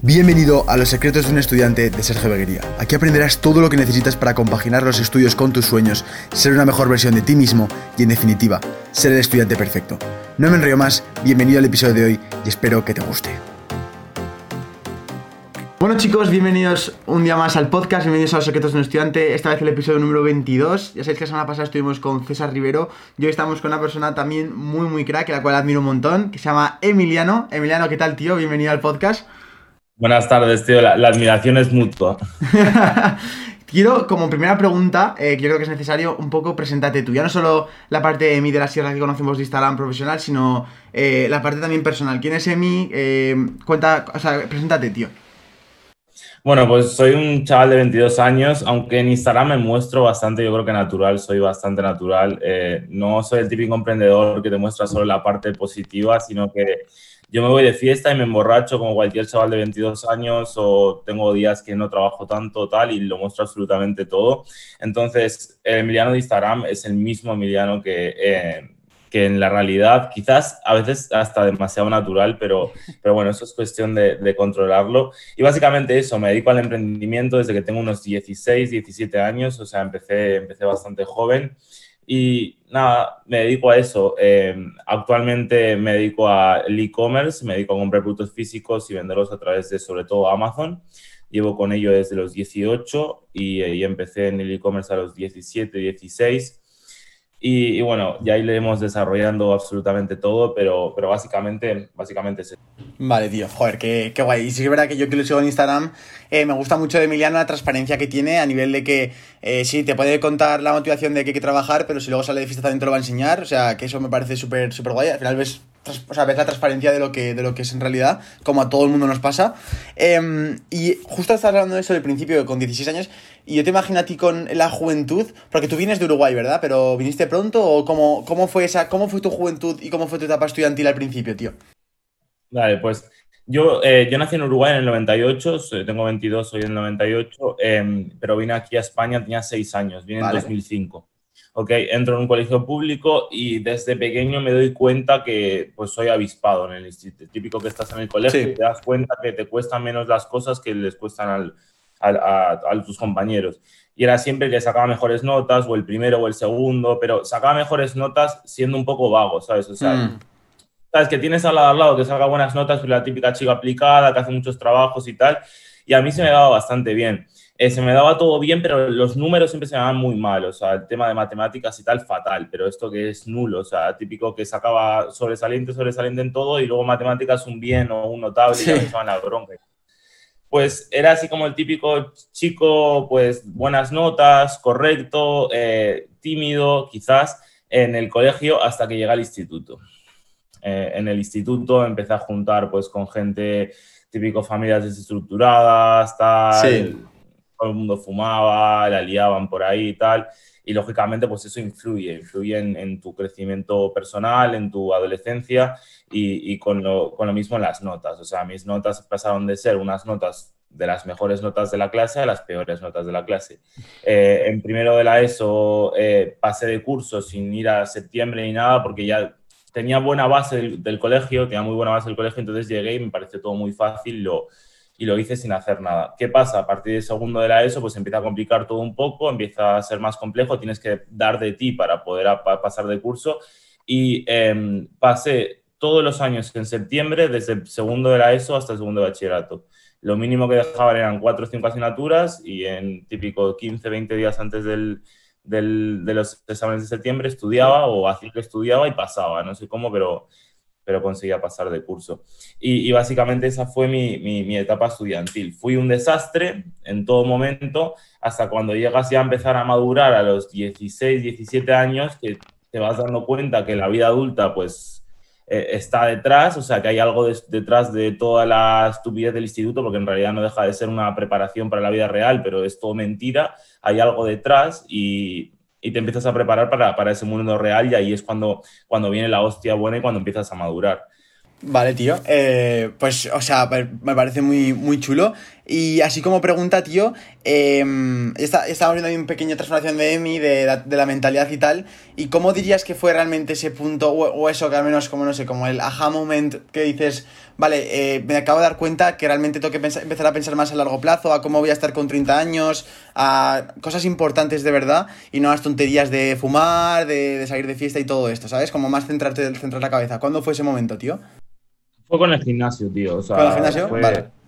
Bienvenido a Los secretos de un estudiante de Sergio Beguería. Aquí aprenderás todo lo que necesitas para compaginar los estudios con tus sueños, ser una mejor versión de ti mismo y, en definitiva, ser el estudiante perfecto. No me enrollo más, bienvenido al episodio de hoy y espero que te guste. Bueno chicos, bienvenidos un día más al podcast, bienvenidos a Los secretos de un estudiante, esta vez el episodio número 22. Ya sabéis que la semana pasada estuvimos con César Rivero y hoy estamos con una persona también muy muy crack, la cual admiro un montón, que se llama Emiliano. Emiliano, ¿qué tal tío? Bienvenido al podcast. Buenas tardes, tío. La, admiración es mutua. Quiero, como primera pregunta, eh, yo creo que es necesario, un poco presentarte tú. Ya no solo la parte de Emi de la Sierra que conocemos de Instagram profesional, sino eh, la parte también personal. ¿Quién es Emi? Eh, cuenta, o sea, preséntate, tío. Bueno, pues soy un chaval de 22 años, aunque en Instagram me muestro bastante, yo creo que natural, soy bastante natural. no soy el típico emprendedor que te muestra solo la parte positiva, sino que yo me voy de fiesta y me emborracho como cualquier chaval de 22 años o tengo días que no trabajo tanto tal y lo muestro absolutamente todo. Entonces, el Emiliano de Instagram es el mismo Emiliano que, eh, que en la realidad, quizás a veces hasta demasiado natural, pero, pero bueno, eso es cuestión de, de controlarlo. Y básicamente eso, me dedico al emprendimiento desde que tengo unos 16, 17 años, o sea, empecé, empecé bastante joven. Y nada, me dedico a eso. Eh, actualmente me dedico al e-commerce, me dedico a comprar productos físicos y venderlos a través de sobre todo Amazon. Llevo con ello desde los 18 y, y empecé en el e-commerce a los 17, 16 y, bueno, ya iremos desarrollando absolutamente todo, pero, pero básicamente, básicamente es Vale, tío, joder, qué, qué guay. Y sí es verdad que yo que lo sigo en Instagram, eh, me gusta mucho de Emiliano la transparencia que tiene a nivel de que eh, sí, te puede contar la motivación de que hay que trabajar, pero si luego sale de fiesta también te lo va a enseñar. O sea, que eso me parece súper, súper guay. Al final ves o sea, ves la transparencia de lo que, de lo que es en realidad, como a todo el mundo nos pasa. Em, y justo estás hablando de eso del principio, con 16 años, y yo te imagino a ti con la juventud, porque tú vienes de Uruguay, ¿verdad? Pero ¿viniste pronto o cómo, cómo, fue, esa, cómo fue tu juventud y cómo fue tu etapa estudiantil al principio, tío? Vale, pues yo, eh, yo nací en Uruguay en el 98, tengo 22, soy del 98, em, pero vine aquí a España, tenía 6 años, vine en 2005 ok, entro en un colegio público y desde pequeño me doy cuenta que pues soy avispado en el instituto. Típico que estás en el colegio y te das cuenta que te cuestan menos las cosas que les cuestan a, tus compañeros. Y era siempre que sacaba mejores notas, o el primero o el segundo, pero sacaba mejores notas siendo un poco vago, ¿sabes? O sea, mm. sabes que tienes al lado, al lado que saca buenas notas, pero la típica chica aplicada, que hace muchos trabajos y tal. Y a mí se me daba bastante bien. Eh, se me daba todo bien, pero los números siempre se me daban muy mal, o sea, el tema de matemáticas y tal, fatal, pero esto que es nulo, o sea, típico que sacaba sobresaliente, sobresaliente en todo y luego matemáticas un bien o un notable y ya me estaban la bronca. Pues era así como el típico chico, pues buenas notas, correcto, eh, tímido, quizás, en el colegio hasta que llega al instituto. Eh, en el instituto empecé a juntar pues con gente típico familias desestructuradas, tal, sí todo el mundo fumaba, la liaban por ahí y tal. Y lógicamente, pues eso influye, influye en, tu crecimiento personal, en tu adolescencia y, con, lo, con, lo, mismo en las notas. O sea, mis notas pasaron de ser unas notas de las mejores notas de la clase a las peores notas de la clase. Eh, en primero de la ESO eh, pasé de curso sin ir a septiembre ni nada porque ya tenía buena base del, del, colegio, tenía muy buena base del colegio, entonces llegué y me pareció todo muy fácil. Lo, y lo hice sin hacer nada. ¿Qué pasa? A partir del segundo de la ESO, pues empieza a complicar todo un poco, empieza a ser más complejo, tienes que dar de ti para poder pasar de curso. Y em, pasé todos los años en septiembre, desde el segundo de la ESO hasta el segundo de bachillerato. Lo mínimo que dejaban eran cuatro o cinco asignaturas y en típico 15, 20 días antes del, de los exámenes de septiembre estudiaba o hacía que estudiaba y pasaba, no sé cómo, pero pero conseguía pasar de curso. Y, básicamente esa fue mi, etapa estudiantil. Fui un desastre en todo momento, hasta cuando llegas ya a empezar a madurar a los 16, 17 años, que te vas dando cuenta que la vida adulta, pues eh, está detrás, o sea, que hay algo detrás de toda la estupidez del instituto, porque en realidad no deja de ser una preparación para la vida real, pero es todo mentira, hay algo detrás y, y te empiezas a preparar para, para, ese mundo real y ahí es cuando, cuando viene la hostia buena y cuando empiezas a madurar. Vale, tío. Eh, pues, o sea, me parece muy, muy chulo. Y así como pregunta, tío, eh, estaba viendo ahí un pequeño transformación de Emi, de la, de la, mentalidad y tal. ¿Y cómo dirías que fue realmente ese punto, o, eso que al menos, como no sé, como el aha moment que dices, vale, eh, me acabo de dar cuenta que realmente tengo que pensar, empezar a pensar más a largo plazo, a cómo voy a estar con 30 años, a cosas importantes de verdad y no a las tonterías de fumar, de, de salir de fiesta y todo esto, ¿sabes? Como más centrarte, centrar la cabeza. ¿Cuándo fue ese momento, tío? Fue con el gimnasio, tío. O sea, ¿Con el gimnasio? Fue vale.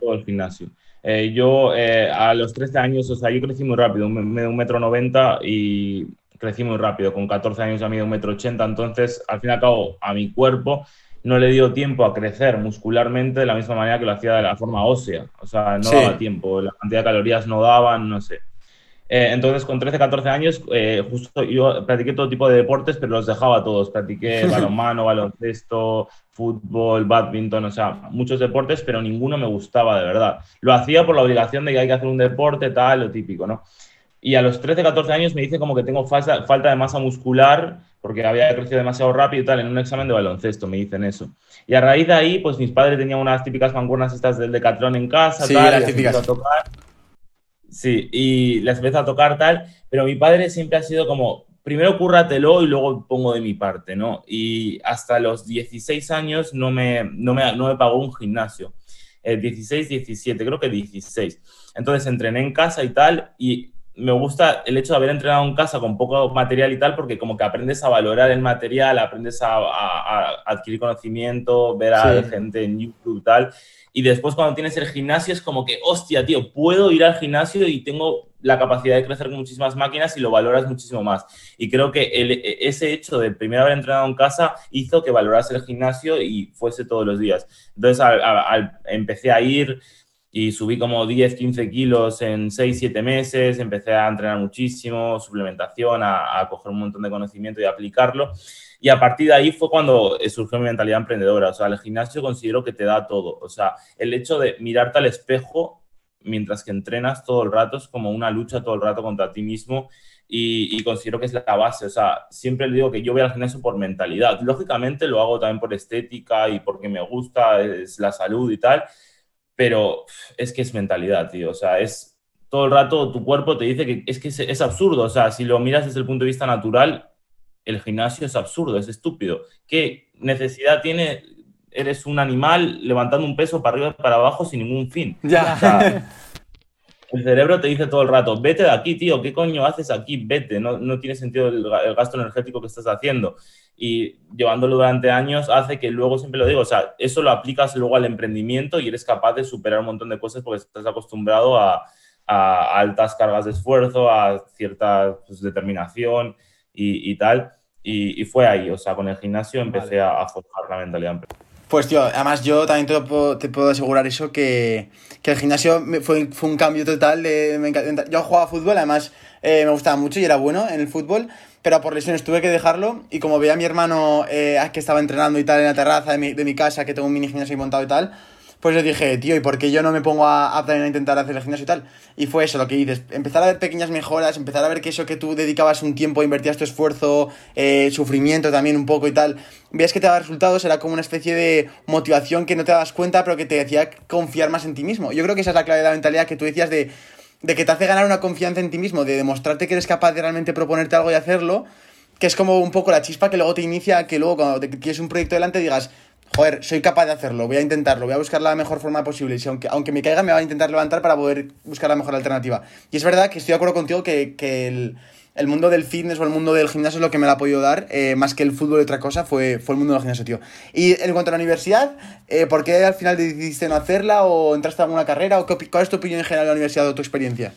Todo el gimnasio. Eh, yo eh, a los 13 años, o sea, yo crecí muy rápido, me un metro noventa y crecí muy rápido. Con 14 años ya mido un metro ochenta, entonces al fin y al cabo a mi cuerpo no le dio tiempo a crecer muscularmente de la misma manera que lo hacía de la forma ósea. O sea, no sí. daba tiempo, la cantidad de calorías no daban, no sé. Eh, entonces, con 13, 14 años, eh, justo yo practiqué todo tipo de deportes, pero los dejaba todos. Practiqué balonmano, baloncesto, fútbol, badminton, o sea, muchos deportes, pero ninguno me gustaba de verdad. Lo hacía por la obligación de que hay que hacer un deporte, tal, lo típico, ¿no? Y a los 13, 14 años me dice como que tengo falta, falta de masa muscular porque había crecido demasiado rápido y tal, en un examen de baloncesto me dicen eso. Y a raíz de ahí, pues mis padres tenían unas típicas mancuernas estas del Decathlon en casa, sí, tal, las típicas. A tocar. Sí, y las empiezo a tocar tal, pero mi padre siempre ha sido como, primero cúrratelo y luego pongo de mi parte, ¿no? Y hasta los 16 años no me, no me, no me pagó un gimnasio. Eh, 16, 17, creo que 16. Entonces entrené en casa y tal, y me gusta el hecho de haber entrenado en casa con poco material y tal, porque como que aprendes a valorar el material, aprendes a, a, a adquirir conocimiento, ver a sí. gente en YouTube y tal. Y después cuando tienes el gimnasio es como que, hostia, tío, puedo ir al gimnasio y tengo la capacidad de crecer con muchísimas máquinas y lo valoras muchísimo más. Y creo que el, ese hecho de primero haber entrenado en casa hizo que valorase el gimnasio y fuese todos los días. Entonces al, al, empecé a ir y subí como 10, 15 kilos en 6, 7 meses, empecé a entrenar muchísimo, suplementación, a, a coger un montón de conocimiento y aplicarlo. Y a partir de ahí fue cuando surgió mi mentalidad emprendedora. O sea, el gimnasio considero que te da todo. O sea, el hecho de mirarte al espejo mientras que entrenas todo el rato es como una lucha todo el rato contra ti mismo y, y, considero que es la base. O sea, siempre le digo que yo voy al gimnasio por mentalidad. Lógicamente lo hago también por estética y porque me gusta, es la salud y tal, pero es que es mentalidad, tío. O sea, es todo el rato tu cuerpo te dice que es que es, es absurdo. O sea, si lo miras desde el punto de vista natural, el gimnasio es absurdo, es estúpido. ¿Qué necesidad tiene? Eres un animal levantando un peso para arriba y para abajo sin ningún fin. Ya. O sea, el cerebro te dice todo el rato, vete de aquí, tío, ¿qué coño haces aquí? Vete, no, no tiene sentido el, el, gasto energético que estás haciendo. Y llevándolo durante años hace que luego, siempre lo digo, o sea, eso lo aplicas luego al emprendimiento y eres capaz de superar un montón de cosas porque estás acostumbrado a, a altas cargas de esfuerzo, a cierta pues, determinación y, y tal. Y, y, fue ahí, o sea, con el gimnasio empecé vale. a, a, forjar la mentalidad. Pues tío, además yo también te puedo, te puedo asegurar eso, que, que el gimnasio fue, fue, un cambio total. De, me encanta, yo jugaba fútbol, además eh, me gustaba mucho y era bueno en el fútbol, pero por lesiones tuve que dejarlo y como veía a mi hermano eh, que estaba entrenando y tal en la terraza de mi, de mi casa, que tengo un mini gimnasio montado y tal, pues le dije, tío, ¿y por qué yo no me pongo a, a, a intentar hacer el gimnasio y tal? Y fue eso lo que dices, empezar a ver pequeñas mejoras, empezar a ver que eso que tú dedicabas un tiempo, invertías tu esfuerzo, eh, sufrimiento también un poco y tal, veías que te daba resultados, era como una especie de motivación que no te dabas cuenta, pero que te hacía confiar más en ti mismo. Yo creo que esa es la clave de la mentalidad que tú decías de, de que te hace ganar una confianza en ti mismo, de demostrarte que eres capaz de realmente proponerte algo y hacerlo, que es como un poco la chispa que luego te inicia, que luego cuando te quieres un proyecto delante digas, joder, soy capaz de hacerlo, voy a intentarlo, voy a buscar la mejor forma posible. Y aunque, aunque me caiga, me va a intentar levantar para poder buscar la mejor alternativa. Y es verdad que estoy de acuerdo contigo que, que el, el, mundo del fitness o el mundo del gimnasio es lo que me la ha podido dar, eh, más que el fútbol y otra cosa, fue, fue el mundo del gimnasio, tío. Y en cuanto a la universidad, eh, ¿por qué al final decidiste no hacerla o entraste a alguna carrera? O qué, ¿Cuál es tu opinión en general de la universidad o tu experiencia?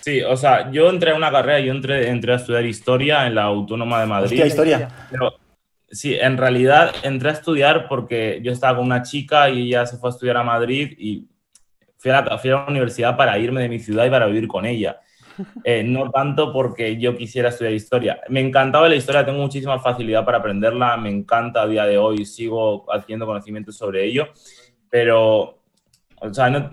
Sí, o sea, yo entré a una carrera, yo entré, entré a estudiar historia en la Autónoma de Madrid. Hostia, historia. Pero, Sí, en realidad entré a estudiar porque yo estaba con una chica y ella se fue a estudiar a Madrid y fui a la, fui a la universidad para irme de mi ciudad y para vivir con ella. Eh, no tanto porque yo quisiera estudiar historia. Me encantaba la historia, tengo muchísima facilidad para aprenderla, me encanta a día de hoy, sigo haciendo conocimientos sobre ello, pero, o sea,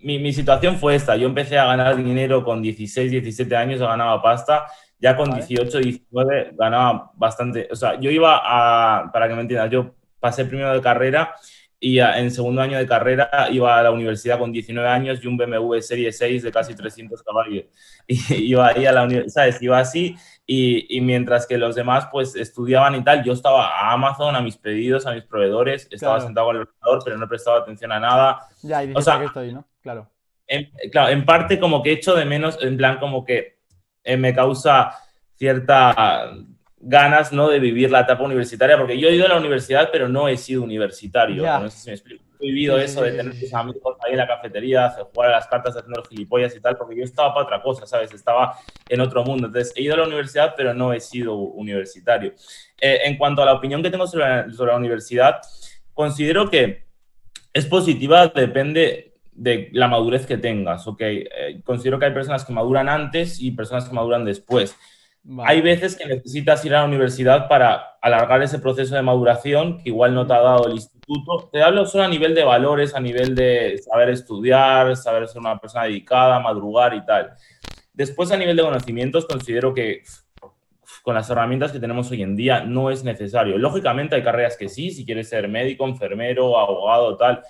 mi, mi, situación fue esta, yo empecé a ganar dinero con 16, 17 años, ganaba pasta, ya con 18, 19 ganaba bastante, o sea, yo iba a, para que me entiendas, yo pasé primero de carrera y en segundo año de carrera iba a la universidad con 19 años y un BMW Serie 6 de casi 300 caballos. Y iba ahí a la universidad, ¿sabes? Iba así y, y, mientras que los demás pues estudiaban y tal, yo estaba a Amazon, a mis pedidos, a mis proveedores, estaba sentado con el ordenador, pero no prestaba atención a nada. Ya, y o sea, que estoy, ¿no? Claro. En, claro, en parte como que echo de menos, en plan como que eh, me causa cierta ganas ¿no? de vivir la etapa universitaria, porque yo he ido a la universidad, pero no he sido universitario. No sé si me explico. He vivido eso de tener tus amigos ahí en la cafetería, jugar a las cartas, haciendo los gilipollas y tal, porque yo estaba para otra cosa, ¿sabes? Estaba en otro mundo. Entonces, he ido a la universidad, pero no he sido universitario. Eh, en cuanto a la opinión que tengo sobre la, sobre la universidad, considero que es positiva, depende de la madurez que tengas, ¿ok? Eh, considero que hay personas que maduran antes y personas que maduran después. Hay veces que necesitas ir a la universidad para alargar ese proceso de maduración que igual no te ha dado el instituto. Te hablo solo a nivel de valores, a nivel de saber estudiar, saber ser una persona dedicada, madrugar y tal. Después, a nivel de conocimientos, considero que con las herramientas que tenemos hoy en día no es necesario. Lógicamente hay carreras que sí, si quieres ser médico, enfermero, abogado, tal,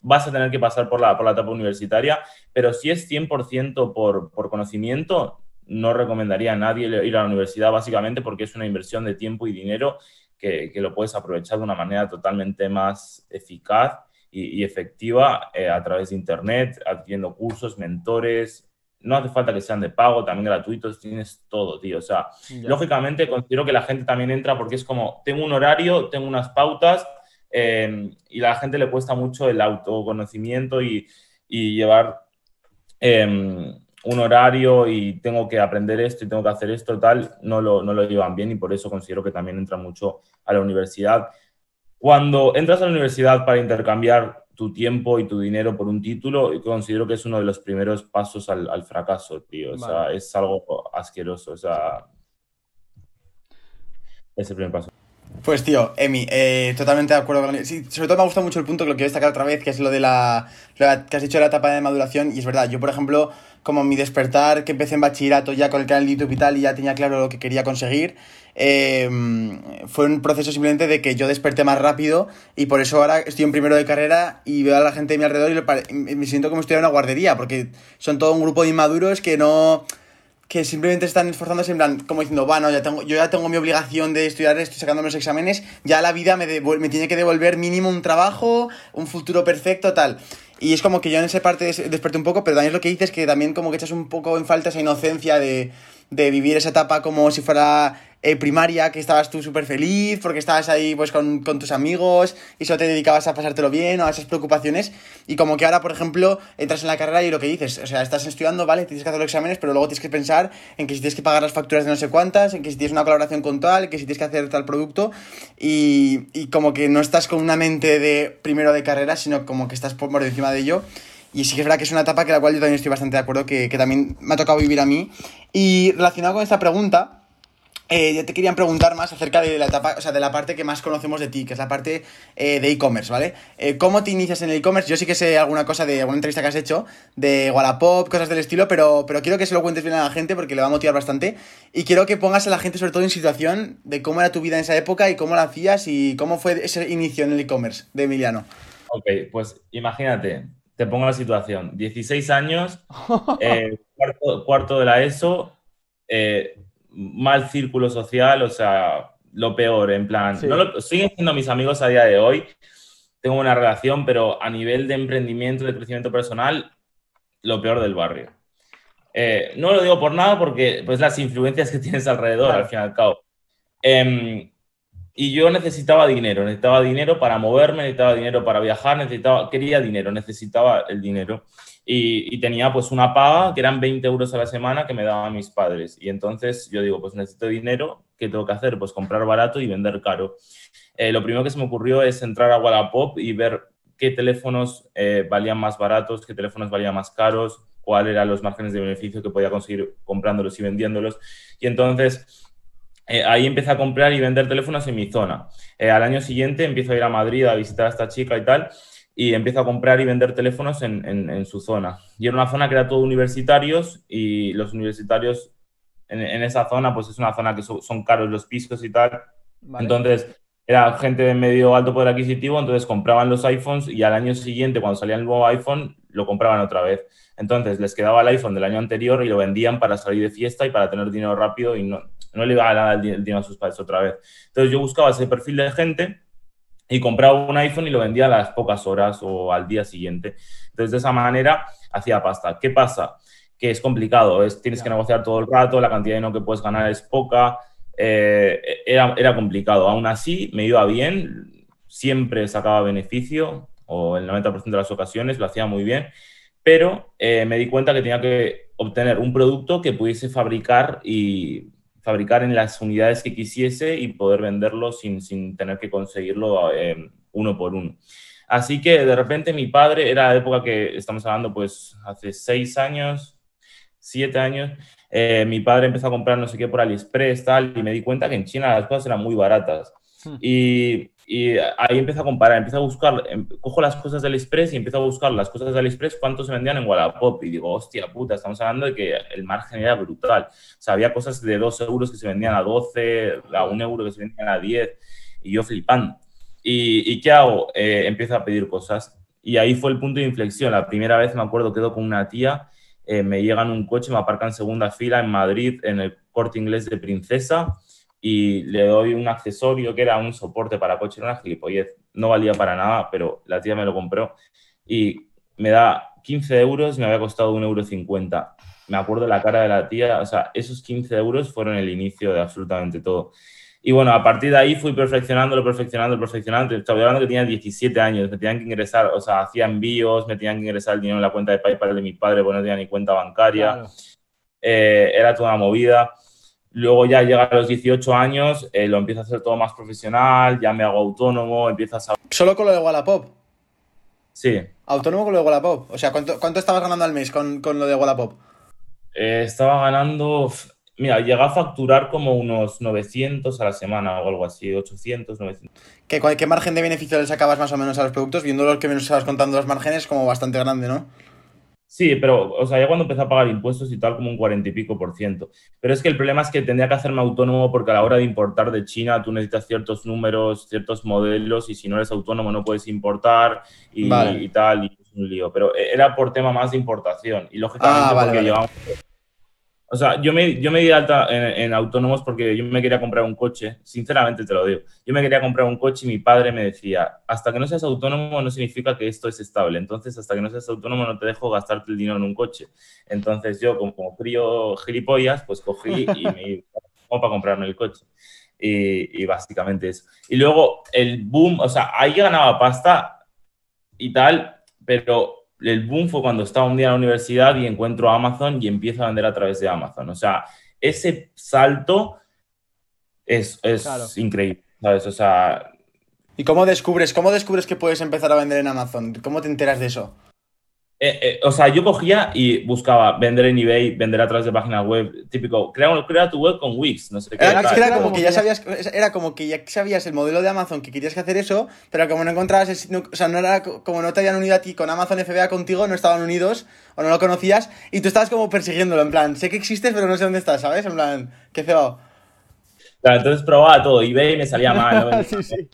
vas a tener que pasar por la, por la etapa universitaria, pero si es 100% por, por conocimiento, no recomendaría a nadie ir a la universidad básicamente porque es una inversión de tiempo y dinero que, lo puedes aprovechar de una manera totalmente más eficaz y, efectiva eh, a través de Internet, adquiriendo cursos, mentores. No hace falta que sean de pago, también gratuitos, tienes todo, tío. O sea, lógicamente considero que la gente también entra porque es como, tengo un horario, tengo unas pautas eh, y a la gente le cuesta mucho el autoconocimiento y, llevar... Em, un horario y tengo que aprender esto y tengo que hacer esto, tal, no lo, no lo llevan bien y por eso considero que también entra mucho a la universidad. Cuando entras a la universidad para intercambiar tu tiempo y tu dinero por un título, considero que es uno de los primeros pasos al, fracaso, tío. O sea, es algo asqueroso. O sea, es el primer paso. Pues tío, Emi, eh, totalmente de acuerdo con sí, sobre todo me ha gustado mucho el punto que lo quiero destacar otra vez, que es lo de la, que has dicho de la etapa de maduración, y es verdad, yo por ejemplo, como mi despertar, que empecé en bachillerato ya con el canal de YouTube y tal, y ya tenía claro lo que quería conseguir, eh, fue un proceso simplemente de que yo desperté más rápido, y por eso ahora estoy en primero de carrera y veo a la gente de mi alrededor y me siento como si estuviera en una guardería, porque son todo un grupo de inmaduros que no que simplemente están esforzándose en plan, como diciendo, bueno, ya tengo, yo ya tengo mi obligación de estudiar esto, sacándome los exámenes, ya la vida me, me tiene que devolver mínimo un trabajo, un futuro perfecto, tal. Y es como que yo en esa parte desperté un poco, pero también es lo que dices, que también como que echas un poco en falta esa inocencia de, de vivir esa etapa como si fuera eh, primaria, que estabas tú súper feliz, porque estabas ahí pues con, tus amigos y solo te dedicabas a pasártelo bien o a esas preocupaciones. Y como que ahora, por ejemplo, entras en la carrera y lo que dices, o sea, estás estudiando, ¿vale? Tienes que hacer los exámenes, pero luego tienes que pensar en que si tienes que pagar las facturas de no sé cuántas, en que si tienes una colaboración con tal, que si tienes que hacer tal producto. Y, y como que no estás con una mente de primero de carrera, sino como que estás por encima de ello. Y sí que es verdad que es una etapa que la cual yo también estoy bastante de acuerdo, que, que también me ha tocado vivir a mí. Y relacionado con esta pregunta, eh, te querían preguntar más acerca de la etapa, o sea, de la parte que más conocemos de ti, que es la parte eh, de e-commerce, ¿vale? Eh, ¿Cómo te inicias en el e-commerce? Yo sí que sé alguna cosa de alguna entrevista que has hecho, de Wallapop, cosas del estilo, pero, pero quiero que se lo cuentes bien a la gente porque le va a motivar bastante. Y quiero que pongas a la gente, sobre todo, en situación de cómo era tu vida en esa época y cómo la hacías y cómo fue ese inicio en el e-commerce de Emiliano. Ok, pues imagínate, te pongo la situación: 16 años, cuarto, cuarto de la ESO. Eh, mal círculo social, o sea, lo peor, en plan, siguen siendo mis amigos a día de hoy, tengo una relación, pero a nivel de emprendimiento, de crecimiento personal, lo peor del barrio. Eh, no lo digo por nada porque pues las influencias que tienes alrededor, al fin y al cabo. Em, y yo necesitaba dinero, necesitaba dinero para moverme, necesitaba dinero para viajar, necesitaba, quería dinero, necesitaba el dinero y, tenía pues una paga que eran 20 euros a la semana que me daban mis padres. Y entonces yo digo, pues necesito dinero, ¿qué tengo que hacer? Pues comprar barato y vender caro. Eh, lo primero que se me ocurrió es entrar a Wallapop y ver qué teléfonos eh, valían más baratos, qué teléfonos valían más caros, cuáles eran los márgenes de beneficio que podía conseguir comprándolos y vendiéndolos. Y entonces eh, ahí empecé a comprar y vender teléfonos en mi zona. Eh, al año siguiente empiezo a ir a Madrid a visitar a esta chica y tal, y empiezo a comprar y vender teléfonos en, en, su zona. Y era una zona que era todo universitarios y los universitarios en, en esa zona, pues es una zona que son caros los pisos y tal. Entonces, era gente de medio alto poder adquisitivo, entonces compraban los iPhones y al año siguiente, cuando salía el nuevo iPhone, lo compraban otra vez. Entonces les quedaba el iPhone del año anterior y lo vendían para salir de fiesta y para tener dinero rápido y no, no le iba a dar el dinero a sus padres otra vez. Entonces yo buscaba ese perfil de gente y compraba un iPhone y lo vendía a las pocas horas o al día siguiente. Entonces de esa manera hacía pasta. ¿Qué pasa? Que es complicado, es, tienes que negociar todo el rato, la cantidad de dinero que puedes ganar es poca, eh, era, era complicado. Aún así me iba bien, siempre sacaba beneficio o el 90% de las ocasiones lo hacía muy bien, pero eh, me di cuenta que tenía que obtener un producto que pudiese fabricar y fabricar en las unidades que quisiese y poder venderlo sin, sin tener que conseguirlo eh, uno por uno. Así que de repente mi padre, era la época que estamos hablando, pues hace seis años, siete años, eh, mi padre empezó a comprar no sé qué por AliExpress, tal, y me di cuenta que en China las cosas eran muy baratas. Hmm. Y y ahí empiezo a comparar, empiezo a buscar, em, cojo las cosas del Express y empiezo a buscar las cosas del Express, cuánto se vendían en Wallapop. Y digo, hostia puta, estamos hablando de que el margen era brutal. O sea, había cosas de 2 euros que se vendían a 12, a 1 euro que se vendían a 10, y yo flipando. ¿Y, y qué hago? Eh, empiezo a pedir cosas. Y ahí fue el punto de inflexión. La primera vez me acuerdo, quedo con una tía, eh, me llegan un coche, me aparcan segunda fila en Madrid, en el corte inglés de Princesa y le doy un accesorio que era un soporte para coche, era una gilipollez, no valía para nada, pero la tía me lo compró y me da 15 euros y me había costado 1,50 euro. Me acuerdo la cara de la tía, o sea, esos 15 euros fueron el inicio de absolutamente todo. Y bueno, a partir de ahí fui perfeccionándolo, perfeccionando, perfeccionando. Estaba hablando que tenía 17 años, me tenían que ingresar, o sea, hacía envíos, me tenían que ingresar el dinero en la cuenta de PayPal de mi padre, porque no tenía ni cuenta bancaria. Eh, era toda una movida. Luego ya llega a los 18 años, eh, lo empiezo a hacer todo más profesional, ya me hago autónomo, empiezas a... ¿Solo con lo de Wallapop? Sí. ¿Autónomo con lo de Wallapop? O sea, ¿cuánto, cuánto estabas ganando al mes con, con lo de Wallapop? Eh, estaba ganando... Mira, llega a facturar como unos 900 a la semana o algo así, 800, 900. ¿Qué, ¿Qué margen de beneficio le sacabas más o menos a los productos? Viendo lo que me estabas contando los márgenes, como bastante grande, ¿no? Sí, pero, o sea, ya cuando empecé a pagar impuestos y tal, como un cuarenta y pico por ciento. Pero es que el problema es que tendría que hacerme autónomo porque a la hora de importar de China tú necesitas ciertos números, ciertos modelos y si no eres autónomo no puedes importar y, tal, y es un lío. Pero era por tema más de importación y lógicamente ah, porque llevamos o sea, yo me, yo me di alta en, autónomos porque yo me quería comprar un coche, sinceramente te lo digo. Yo me quería comprar un coche y mi padre me decía, hasta que no seas autónomo no significa que esto es estable. Entonces, hasta que no seas autónomo no te dejo gastarte el dinero en un coche. Entonces, yo como frío gilipollas, pues cogí y me como para comprarme el coche. Y, y básicamente eso. Y luego el boom, o sea, ahí ganaba pasta y tal, pero el boom fue cuando estaba un día en la universidad y encuentro Amazon y empiezo a vender a través de Amazon. O sea, ese salto es, increíble, ¿sabes? O sea... ¿Y cómo descubres, cómo descubres que puedes empezar a vender en Amazon? ¿Cómo te enteras de eso? Eh, eh, o sea, yo cogía y buscaba vender en eBay, vender a través de páginas web, típico, crea, crea tu web con Wix, no sé qué. Era, era como que ya sabías, era como que ya sabías el modelo de Amazon que querías que hacer eso, pero como no encontrabas, o sea, no era como no te habían unido a ti con Amazon FBA contigo, no estaban unidos o no lo conocías y tú estabas como persiguiéndolo, en plan, sé que existes, pero no sé dónde estás, ¿sabes? En plan, qué feo. Claro, entonces probaba todo, eBay me salía mal, ¿no? sí, sí.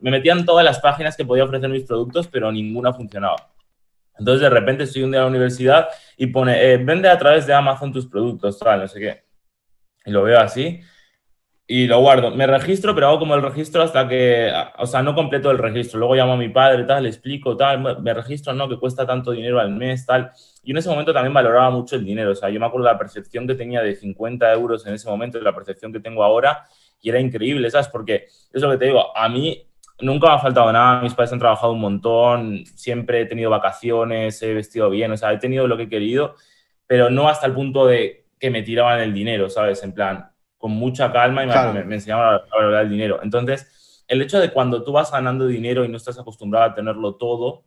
Me metían todas las páginas que podía ofrecer mis productos, pero ninguna funcionaba. Entonces, de repente estoy un día en la universidad y pone, eh, vende a través de Amazon tus productos, tal, no sé qué. Y lo veo así y lo guardo. Me registro, pero hago como el registro hasta que, o sea, no completo el registro. Luego llamo a mi padre, tal, le explico, tal, me registro, no, que cuesta tanto dinero al mes, tal. Y en ese momento también valoraba mucho el dinero. O sea, yo me acuerdo la percepción que tenía de 50 euros en ese momento y la percepción que tengo ahora y era increíble, ¿sabes? Porque es lo que te digo, a mí nunca me ha faltado nada, mis padres han trabajado un montón, siempre he tenido vacaciones, he vestido bien, o sea, he tenido lo que he querido, pero no hasta el punto de que me tiraban el dinero, ¿sabes? En plan, con mucha calma y me, enseñaban a valorar el dinero. Entonces, el hecho de cuando tú vas ganando dinero y no estás acostumbrado a tenerlo todo,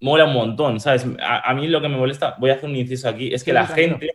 mola un montón, ¿sabes? A, mí lo que me molesta, voy a hacer un inciso aquí, es que la gente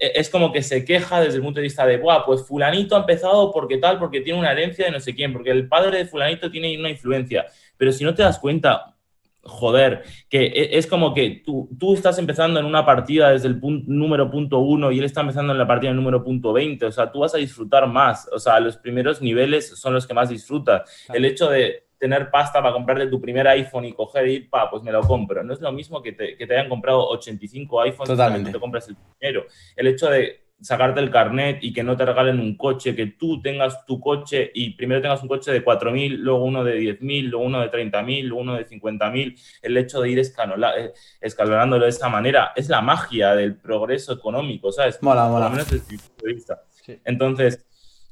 es como que se queja desde el punto de vista de, Buah, pues fulanito ha empezado porque tal, porque tiene una herencia de no sé quién, porque el padre de fulanito tiene una influencia. Pero si no te das cuenta, joder, que e, es como que tú, tú estás empezando en una partida desde el punto, número punto uno y él está empezando en la partida número punto 20, o sea, tú vas a disfrutar más, o sea, los primeros niveles son los que más disfrutas. El hecho de tener pasta para comprarle tu primer iPhone y coger y pa, pues me lo compro. No es lo mismo que te, que te hayan comprado 85 iPhones Totalmente. y te compras el primero. El hecho de sacarte el carnet y que no te regalen un coche, que tú tengas tu coche y primero tengas un coche de 4.000, luego uno de 10.000, luego uno de 30.000, luego uno de 50.000, el hecho de ir eh, escalonándolo de esa manera es la magia del progreso económico, ¿sabes? Mola, mola. Por lo menos desde mi punto de vista. Entonces,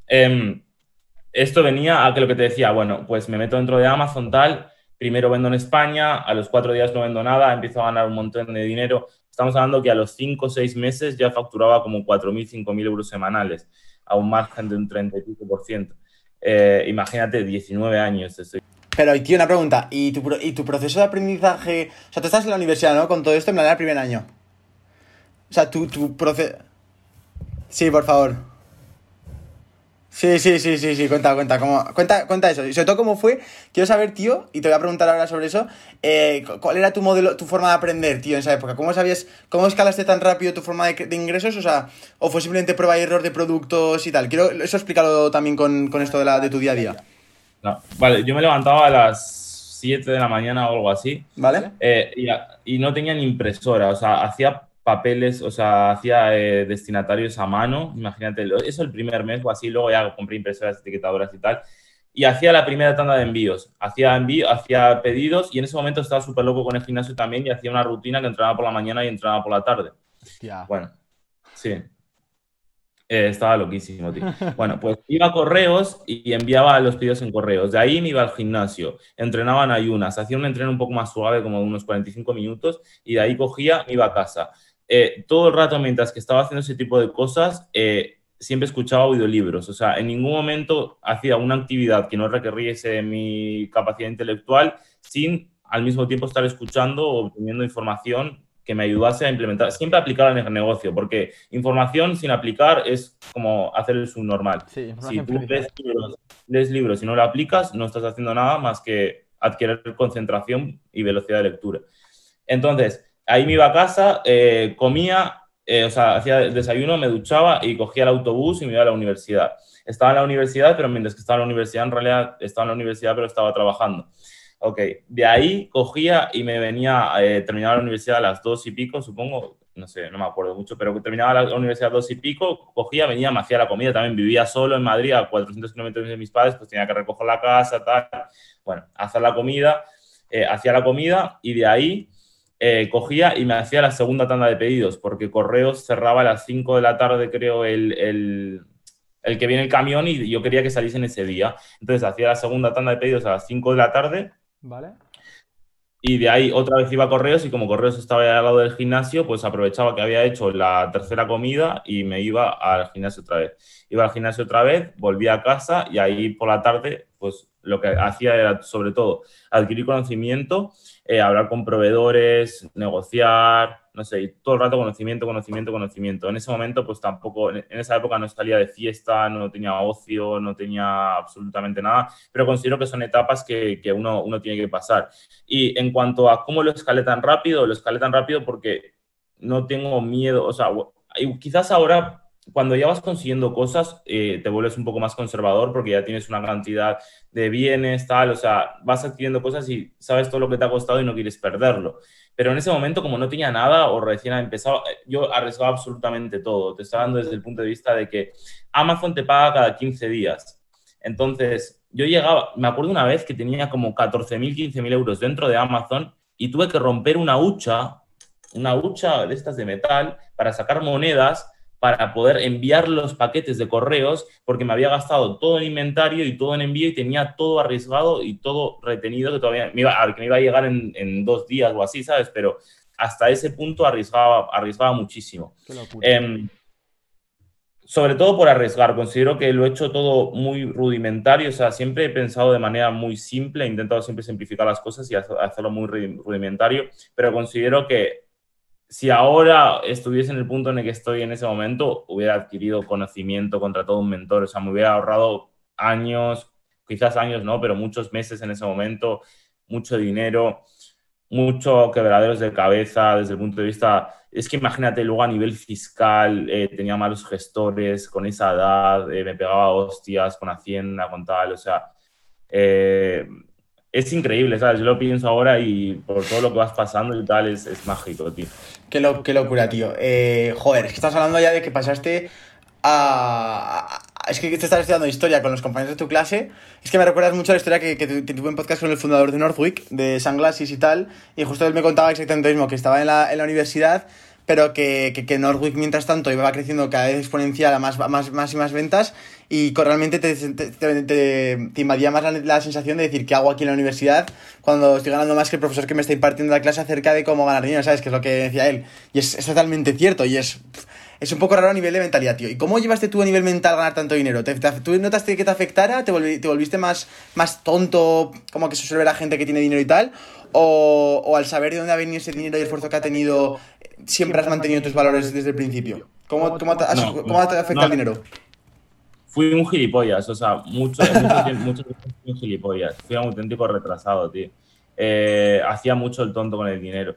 eh, esto venía a que lo que te decía, bueno, pues me meto dentro de Amazon tal, primero vendo en España, a los cuatro días no vendo nada, empiezo a ganar un montón de dinero. Estamos hablando que a los cinco o seis meses ya facturaba como 4.000, 5.000 euros semanales, a un margen de un 35%. por ciento. Eh, imagínate, 19 años estoy. Pero, tío, una pregunta. ¿Y tu, ¿Y tu proceso de aprendizaje? O sea, tú estás en la universidad, ¿no? Con todo esto en el primer año. O sea, tu, tu proceso... Sí, por favor. Sí, sí, sí, sí, sí, cuenta, cuenta, cómo, cuenta, cuenta eso. Y sobre todo cómo fue, quiero saber, tío, y te voy a preguntar ahora sobre eso, eh, ¿cuál era tu modelo, tu forma de aprender, tío, en esa época? ¿Cómo sabías, cómo escalaste tan rápido tu forma de, ingresos? O sea, ¿o fue simplemente prueba y error de productos y tal? Quiero eso explicarlo también con, esto de, la, de tu día a día. vale, yo me levantaba a las 7 de la mañana o algo así. ¿Vale? Eh, y, y no tenía ni impresora, o sea, hacía papeles, o sea, hacía eh, destinatarios a mano, imagínate, eso el primer mes o así, luego ya compré impresoras, etiquetadoras y tal, y hacía la primera tanda de envíos, hacía, envío, hacía pedidos y en ese momento estaba súper loco con el gimnasio también y hacía una rutina que entraba por la mañana y entraba por la tarde. Bueno, sí. Eh, estaba loquísimo, tío. Bueno, pues iba a correos y enviaba los pedidos en correos. De ahí me iba al gimnasio, entrenaba en ayunas, hacía un entreno un poco más suave, como de unos 45 minutos, y de ahí cogía, me iba a casa. Eh, todo el rato mientras que estaba haciendo ese tipo de cosas, eh, siempre escuchaba audiolibros. O sea, en ningún momento hacía una actividad que no requiriese mi capacidad intelectual sin al mismo tiempo estar escuchando o obteniendo información que me ayudase a implementar, siempre aplicar en el negocio, porque información sin aplicar es como hacer el subnormal. si tú lees libros, lees libros y no lo aplicas, no estás haciendo nada más que adquirir concentración y velocidad de lectura. Entonces, ahí me iba a casa, eh, comía, eh, o sea, hacía desayuno, me duchaba y cogía el autobús y me iba a la universidad. Estaba en la universidad, pero mientras que estaba en la universidad, en realidad estaba en la universidad, pero estaba trabajando. Ok, de ahí cogía y me venía, eh, terminaba la universidad a las dos y pico, supongo, no sé, no me acuerdo mucho, pero terminaba la universidad a dos y pico, cogía, venía, me hacía la comida, también vivía solo en Madrid, a 400 kilómetros de mis padres, pues tenía que recoger la casa, tal, bueno, hacer la comida, hacía la comida y de ahí eh, cogía y me hacía la segunda tanda de pedidos, porque Correos cerraba a las 5 de la tarde, creo, el, el, el, que viene el camión y yo quería que saliesen ese día. Entonces hacía la segunda tanda de pedidos a las 5 de la tarde. Vale. Y de ahí otra vez iba a Correos y como Correos estaba al lado del gimnasio, pues aprovechaba que había hecho la tercera comida y me iba al gimnasio otra vez. Iba al gimnasio otra vez, volvía a casa y ahí por la tarde, pues lo que hacía era sobre todo adquirir conocimiento eh, hablar con proveedores, negociar, no sé, todo el rato conocimiento, conocimiento, conocimiento. En ese momento, pues tampoco, en esa época no salía de fiesta, no tenía ocio, no tenía absolutamente nada, pero considero que son etapas que, que uno, uno tiene que pasar. Y en cuanto a cómo lo escalé tan rápido, lo escalé tan rápido porque no tengo miedo, o sea, quizás ahora cuando ya vas consiguiendo cosas, eh, te vuelves un poco más conservador porque ya tienes una cantidad de bienes, tal, o sea, vas adquiriendo cosas y sabes todo lo que te ha costado y no quieres perderlo. Pero en ese momento, como no tenía nada o recién ha empezado, eh, yo arriesgaba absolutamente todo. Te estoy hablando desde el punto de vista de que Amazon te paga cada 15 días. Entonces, yo llegaba, me acuerdo una vez que tenía como 14.000, 15.000 euros dentro de Amazon y tuve que romper una hucha, una hucha de estas de metal para sacar monedas para poder enviar los paquetes de correos porque me había gastado todo en inventario y todo en envío y tenía todo arriesgado y todo retenido que todavía me iba, que me iba a llegar en, dos días o así, ¿sabes? Pero hasta ese punto arriesgaba, arriesgaba muchísimo. Em, sobre todo por arriesgar. Considero que lo he hecho todo muy rudimentario, o sea, siempre he pensado de manera muy simple, he intentado siempre simplificar las cosas y hacerlo muy rudimentario, pero considero que si ahora estuviese en el punto en el que estoy en ese momento, hubiera adquirido conocimiento contra todo un mentor, o sea, me hubiera ahorrado años, quizás años no, pero muchos meses en ese momento, mucho dinero, mucho quebraderos de cabeza desde el punto de vista, es que imagínate luego a nivel fiscal, eh, tenía malos gestores con esa edad, eh, me pegaba hostias con Hacienda, con tal, o sea, eh, es increíble, ¿sabes? Yo lo pienso ahora y por todo lo que vas pasando y tal, es, es mágico, tío. Qué, lo, qué locura, tío. joder, es que estás hablando ya de que pasaste a, es que te estás estudiando historia con los compañeros de tu clase. Es que me recuerdas mucho la historia que, que, tuve en podcast con el fundador de Northwick, de Sunglasses y tal. Y justo él me contaba exactamente lo mismo, que estaba en la, en la universidad, pero que, que, Northwick mientras tanto iba creciendo cada vez exponencial a más, más, más y más ventas. Y realmente te, te, te, te invadía más la, sensación de decir, ¿qué hago aquí en la universidad? Cuando estoy ganando más que el profesor que me está impartiendo la clase acerca de cómo ganar dinero, ¿sabes? Que es lo que decía él. Y es, es totalmente cierto. Y es es un poco raro a nivel de mentalidad, tío. ¿Y cómo llevaste tú a nivel mental ganar tanto dinero? ¿Te, ¿Tú notaste que te afectara? ¿Te, volviste más, más tonto, como que se suele ver a gente que tiene dinero y tal? O, al saber de dónde ha venido ese dinero y el esfuerzo que ha tenido, siempre has mantenido tus valores desde el principio? ¿Cómo, cómo, te, afecta el dinero? Fui un gilipollas, o sea, mucho, mucho, fui un gilipollas. Fui un auténtico retrasado, tío. Eh, hacía mucho el tonto con el dinero.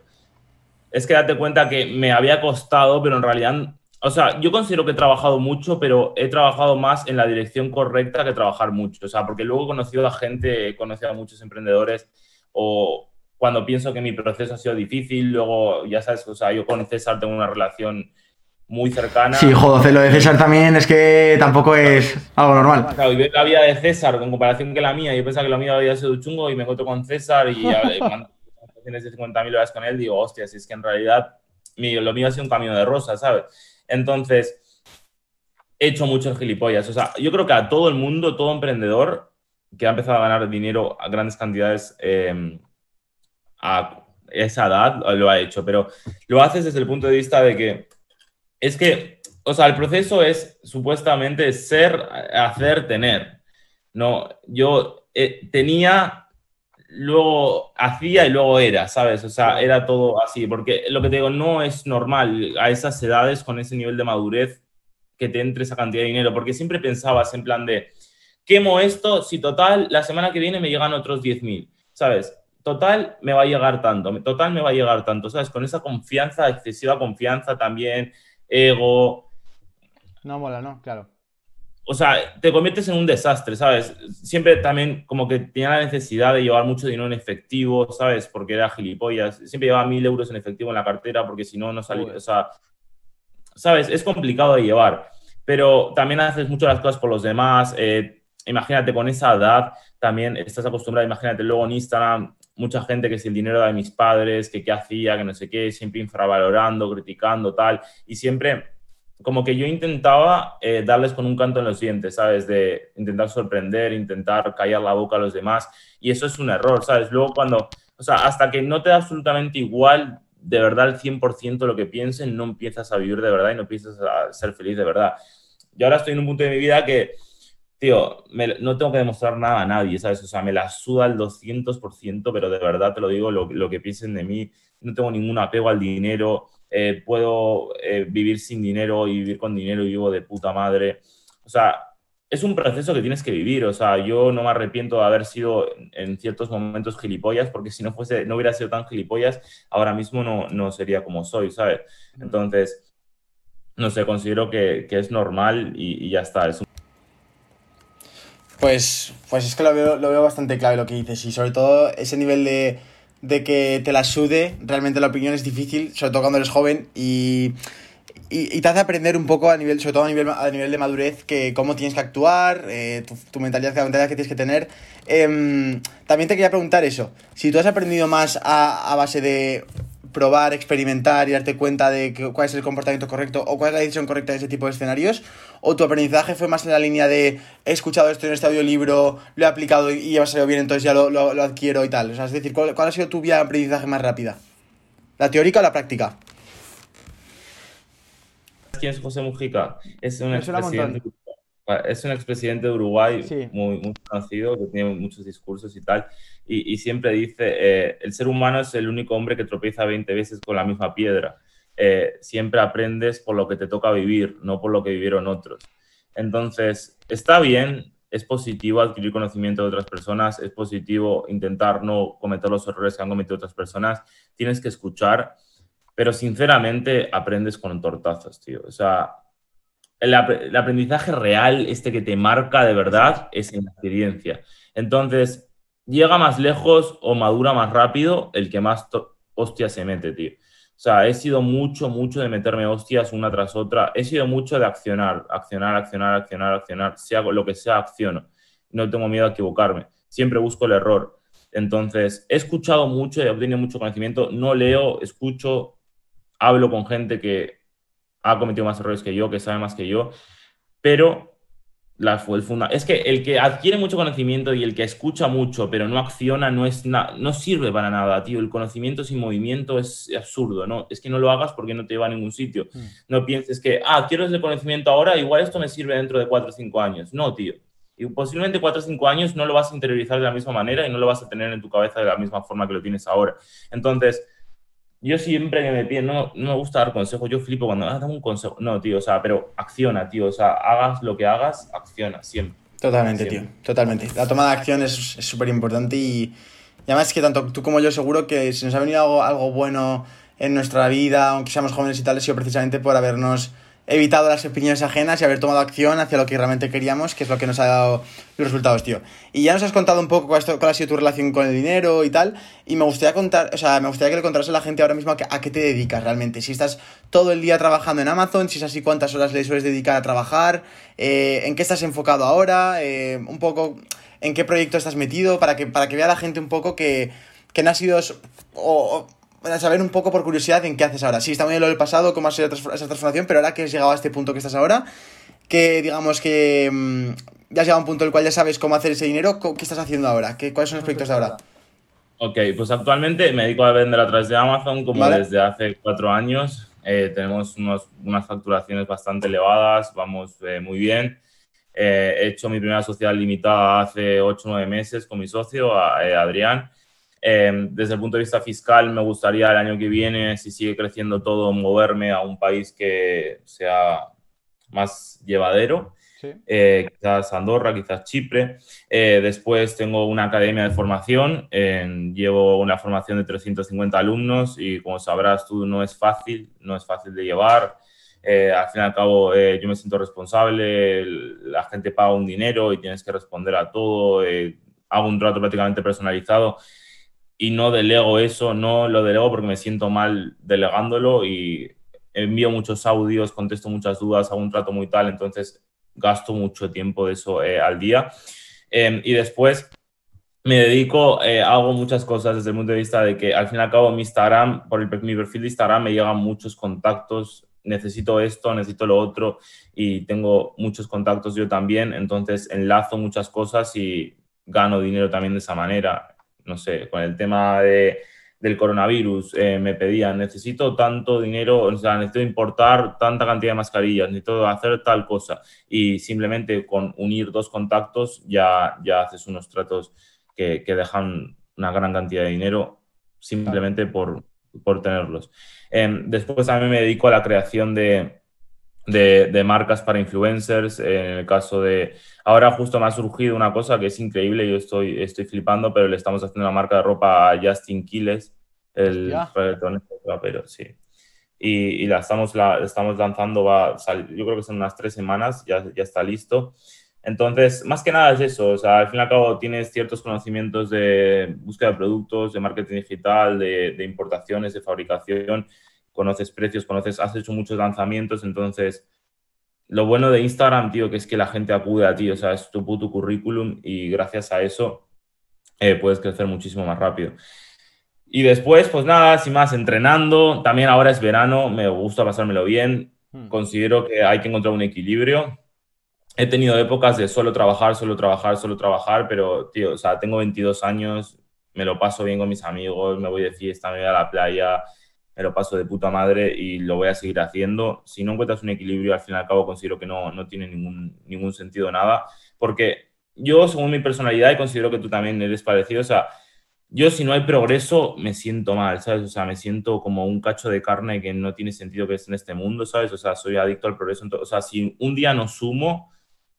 Es que date cuenta que me había costado, pero en realidad o sea, yo considero que he trabajado mucho, pero he trabajado más en la dirección correcta que trabajar mucho. O sea, porque luego he conocido a gente, he conocido a muchos emprendedores, o cuando pienso que mi proceso ha sido difícil, luego, ya sabes, o sea, yo con César tengo una relación muy cercana. Sí, joder, lo de César también es que tampoco es algo normal. Claro, y ver la vida de César en comparación que la mía, yo pensaba que la mía había sido chungo y me encuentro con César y cuando tienes de 50.000 horas con él, digo, hostia, si es que en realidad lo mío ha sido un camino de rosa, ¿sabes? Entonces, he hecho muchos gilipollas. O sea, yo creo que a todo el mundo, todo emprendedor que ha empezado a ganar dinero a grandes cantidades em, a esa edad, lo ha hecho. Pero lo haces desde el punto de vista de que es que, o sea, el proceso es supuestamente ser, hacer, tener. No, yo eh, tenía luego hacía y luego era, ¿sabes? O sea, era todo así, porque lo que te digo, no es normal a esas edades, con ese nivel de madurez, que te entre esa cantidad de dinero, porque siempre pensabas en plan de, quemo esto, si total, la semana que viene me llegan otros 10.000, ¿sabes? Total, me va a llegar tanto, total, me va a llegar tanto, ¿sabes? Con esa confianza, excesiva confianza también, ego. No mola, ¿no? Claro o sea, te conviertes en un desastre, ¿sabes? Siempre también como que tenía la necesidad de llevar mucho dinero en efectivo, ¿sabes? Porque era gilipollas. Siempre llevaba mil euros en efectivo en la cartera porque si no, no salía. O sea, ¿sabes? Es complicado de llevar. Pero también haces mucho las cosas por los demás. Eh, imagínate, con esa edad también estás acostumbrado, imagínate, luego en Instagram, mucha gente que si el dinero de mis padres, que qué hacía, que no sé qué, siempre infravalorando, criticando, tal. Y siempre como que yo intentaba eh, darles con un canto en los dientes, ¿sabes? De intentar sorprender, intentar callar la boca a los demás. Y eso es un error, ¿sabes? Luego cuando, o sea, hasta que no te da absolutamente igual de verdad el 100% lo que piensen, no empiezas a vivir de verdad y no empiezas a ser feliz de verdad. Yo ahora estoy en un punto de mi vida que, tío, no tengo que demostrar nada a nadie, ¿sabes? O sea, me la suda al 200%, pero de verdad te lo digo, lo, lo que piensen de mí, no tengo ningún apego al dinero, eh, puedo eh, vivir sin dinero y vivir con dinero y vivo de puta madre. O sea, es un proceso que tienes que vivir. O sea, yo no me arrepiento de haber sido en ciertos momentos gilipollas, porque si no fuese, no hubiera sido tan gilipollas, ahora mismo no, no sería como soy, ¿sabes? Entonces, no sé, considero que, que es normal y, ya está. Es Pues, pues es que lo veo, lo veo bastante clave lo que dices y sobre todo ese nivel de de que te la sude, realmente la opinión es difícil, sobre todo cuando eres joven y, y, te hace aprender un poco a nivel, sobre todo a nivel, a nivel de madurez, que cómo tienes que actuar, eh, tu, mentalidad, la mentalidad que tienes que tener. Em, también te quería preguntar eso, si tú has aprendido más a, a base de probar, experimentar y darte cuenta de cuál es el comportamiento correcto o cuál es la decisión correcta de ese tipo de escenarios? ¿O tu aprendizaje fue más en la línea de he escuchado esto en este audiolibro, lo he aplicado y ya me ha salido bien, entonces ya lo, lo, adquiero y tal? O sea, es decir, ¿cuál, ha sido tu vía de aprendizaje más rápida? ¿La teórica o la práctica? quién es José Mujica? Es un expresidente, es un expresidente de Uruguay muy, muy, conocido, que tiene muchos discursos y tal, y, siempre dice, eh, el ser humano es el único hombre que tropieza 20 veces con la misma piedra. Eh, siempre aprendes por lo que te toca vivir, no por lo que vivieron otros. Entonces, está bien, es positivo adquirir conocimiento de otras personas, es positivo intentar no cometer los errores que han cometido otras personas, tienes que escuchar, pero sinceramente aprendes con tortazos, tío. O sea, el, aprendizaje real, este que te marca de verdad, es en la experiencia. Entonces, llega más lejos o madura más rápido el que más hostia se mete, tío. O sea, he sido mucho, mucho de meterme hostias una tras otra. He sido mucho de accionar, accionar, accionar, accionar, accionar. Hago lo que sea, acciono. No tengo miedo a equivocarme. Siempre busco el error. Entonces, he escuchado mucho, he obtenido mucho conocimiento. No leo, escucho, hablo con gente que ha cometido más errores que yo, que sabe más que yo. Pero la, el funda es que el que adquiere mucho conocimiento y el que escucha mucho pero no acciona no, es no sirve para nada, tío. El conocimiento sin movimiento es absurdo, ¿no? Es que no lo hagas porque no te lleva a ningún sitio. Mm. No pienses que, ah, quiero ese conocimiento ahora, igual esto me sirve dentro de 4 o 5 años. No, tío. Y posiblemente 4 o 5 años no lo vas a interiorizar de la misma manera y no lo vas a tener en tu cabeza de la misma forma que lo tienes ahora. Entonces, yo siempre que me piden, no, no me gusta dar consejos, yo flipo cuando, ah, dame un consejo. No, tío, o sea, pero acciona, tío, o sea, hagas lo que hagas, acciona, siempre. Totalmente, tío, totalmente. La toma de acción es súper importante y, y, además que tanto tú como yo seguro que si nos ha venido algo, algo bueno en nuestra vida, aunque seamos jóvenes y tal, ha sido precisamente por habernos evitado las opiniones ajenas y haber tomado acción hacia lo que realmente queríamos, que es lo que nos ha dado los resultados, tío. Y ya nos has contado un poco cuál, ha sido tu relación con el dinero y tal, y me gustaría contar, o sea, me gustaría que le contaras a la gente ahora mismo a, qué te dedicas realmente. Si estás todo el día trabajando en Amazon, si es así, cuántas horas le sueles dedicar a trabajar, eh, en qué estás enfocado ahora, eh, un poco en qué proyecto estás metido, para que, para que vea la gente un poco que, que no ha sido... o, para saber un poco por curiosidad en qué haces ahora. Sí, está muy bien lo del pasado, cómo ha sido esa transformación, pero ahora que has llegado a este punto que estás ahora, que digamos que mm, ya has llegado a un punto en el cual ya sabes cómo hacer ese dinero, ¿qué estás haciendo ahora? ¿Qué, ¿Cuáles son los proyectos de ahora? Ok, pues actualmente me dedico a vender a través de Amazon como desde hace cuatro años. Eh, tenemos unos, unas facturaciones bastante elevadas, vamos eh, muy bien. Eh, he hecho mi primera sociedad limitada hace ocho o nueve meses con mi socio, Adrián. Em, desde el punto de vista fiscal, me gustaría el año que viene, si sigue creciendo todo, moverme a un país que sea más llevadero. Eh, quizás Andorra, quizás Chipre. Eh, después tengo una academia de formación, llevo una formación de 350 alumnos y como sabrás tú no es fácil, no es fácil de llevar. Eh, al fin y al cabo yo me siento responsable, la gente paga un dinero y tienes que responder a todo, hago un trato prácticamente personalizado y no delego eso, no lo delego porque me siento mal delegándolo y envío muchos audios, contesto muchas dudas, hago un trato muy tal, entonces gasto mucho tiempo de eso eh, al día. Em, y después me dedico, eh, hago muchas cosas desde el punto de vista de que al fin y al cabo mi Instagram, por el, mi perfil de Instagram me llegan muchos contactos, necesito esto, necesito lo otro y tengo muchos contactos yo también, entonces enlazo muchas cosas y gano dinero también de esa manera no sé, con el tema de, del coronavirus, eh, me pedían, necesito tanto dinero, o sea, necesito importar tanta cantidad de mascarillas, necesito hacer tal cosa. Y simplemente con unir dos contactos ya, ya haces unos tratos que, que dejan una gran cantidad de dinero simplemente por, por tenerlos. Em, después también me dedico a la creación de, de, marcas para influencers. En el caso de. Ahora justo me ha surgido una cosa que es increíble, yo estoy, estoy flipando, pero le estamos haciendo una marca de ropa a Justin Quiles, el pero sí. Y, y, la, estamos, la estamos lanzando, va yo creo que son unas tres semanas, ya, ya está listo. Entonces, más que nada es eso, o sea, al fin y al cabo tienes ciertos conocimientos de búsqueda de productos, de marketing digital, de, de importaciones, de fabricación, conoces precios, conoces, has hecho muchos lanzamientos, entonces lo bueno de Instagram, tío, que es que la gente acude a ti, o sea, es tu puto currículum y gracias a eso eh, puedes crecer muchísimo más rápido. Y después, pues nada, sin más, entrenando. También ahora es verano, me gusta pasármelo bien. Hmm. Considero que hay que encontrar un equilibrio. He tenido épocas de solo trabajar, solo trabajar, solo trabajar, pero, tío, o sea, tengo 22 años, me lo paso bien con mis amigos, me voy de fiesta, me voy a la playa, me lo paso de puta madre y lo voy a seguir haciendo. Si no encuentras un equilibrio, al fin y al cabo considero que no, no tiene ningún, ningún sentido nada, porque yo, según mi personalidad, y considero que tú también eres parecido, o sea, yo si no hay progreso me siento mal, ¿sabes? O sea, me siento como un cacho de carne que no tiene sentido que esté en este mundo, ¿sabes? O sea, soy adicto al progreso. O sea, si un día no sumo,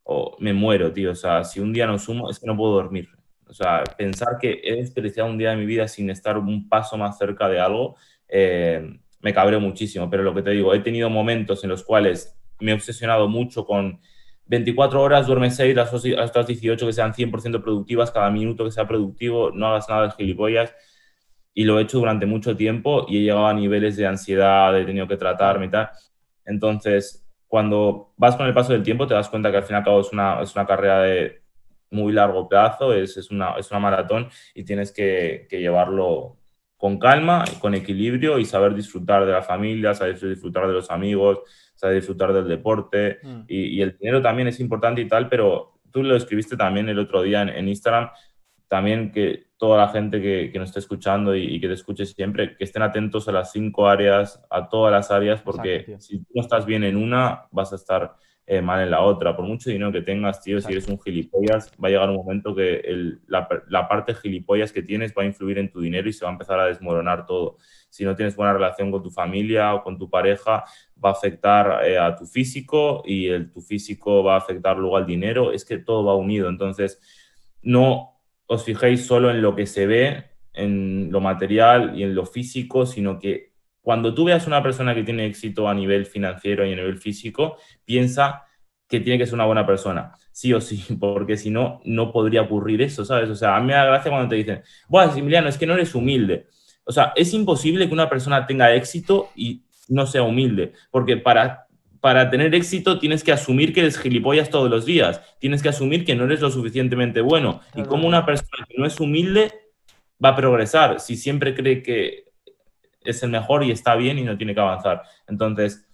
o me muero, tío. O sea, si un día no sumo, es que no puedo dormir. O sea, pensar que he desperdiciado un día de mi vida sin estar un paso más cerca de algo, eh, me cabreo muchísimo. Pero lo que te digo, he tenido momentos en los cuales me he obsesionado mucho con 24 horas, duerme 6, las otras 18 que sean 100% productivas, cada minuto que sea productivo, no hagas nada de gilipollas. Y lo he hecho durante mucho tiempo y he llegado a niveles de ansiedad, he tenido que tratarme y tal. Entonces, cuando vas con el paso del tiempo, te das cuenta que al fin y al cabo es una, es una carrera de muy largo plazo, es, es, una, es una maratón y tienes que, que llevarlo con calma y con equilibrio y saber disfrutar de la familia, saber disfrutar de los amigos, saber disfrutar del deporte mm. y, el dinero también es importante y tal, pero tú lo escribiste también el otro día en, Instagram, también que toda la gente que, que nos esté escuchando y, que te escuche siempre, que estén atentos a las cinco áreas, a todas las áreas, porque si tú no estás bien en una, vas a estar eh, mal en la otra. Por mucho dinero que tengas, tío, si eres un gilipollas, va a llegar un momento que el, la, la, parte gilipollas que tienes va a influir en tu dinero y se va a empezar a desmoronar todo. Si no tienes buena relación con tu familia o con tu pareja, va a afectar eh, a tu físico y el, tu físico va a afectar luego al dinero. Es que todo va unido. Entonces, no os fijéis solo en lo que se ve, en lo material y en lo físico, sino que cuando tú veas una persona que tiene éxito a nivel financiero y a nivel físico, piensa que tiene que ser una buena persona, sí o sí, porque si no, no podría ocurrir eso, ¿sabes? O sea, a mí me da gracia cuando te dicen, bueno, Emiliano, es que no eres humilde. O sea, es imposible que una persona tenga éxito y no sea humilde, porque para, para tener éxito tienes que asumir que eres gilipollas todos los días, tienes que asumir que no eres lo suficientemente bueno. Y como una persona que no es humilde va a progresar si siempre cree que es el mejor y está bien y no tiene que avanzar. Entonces,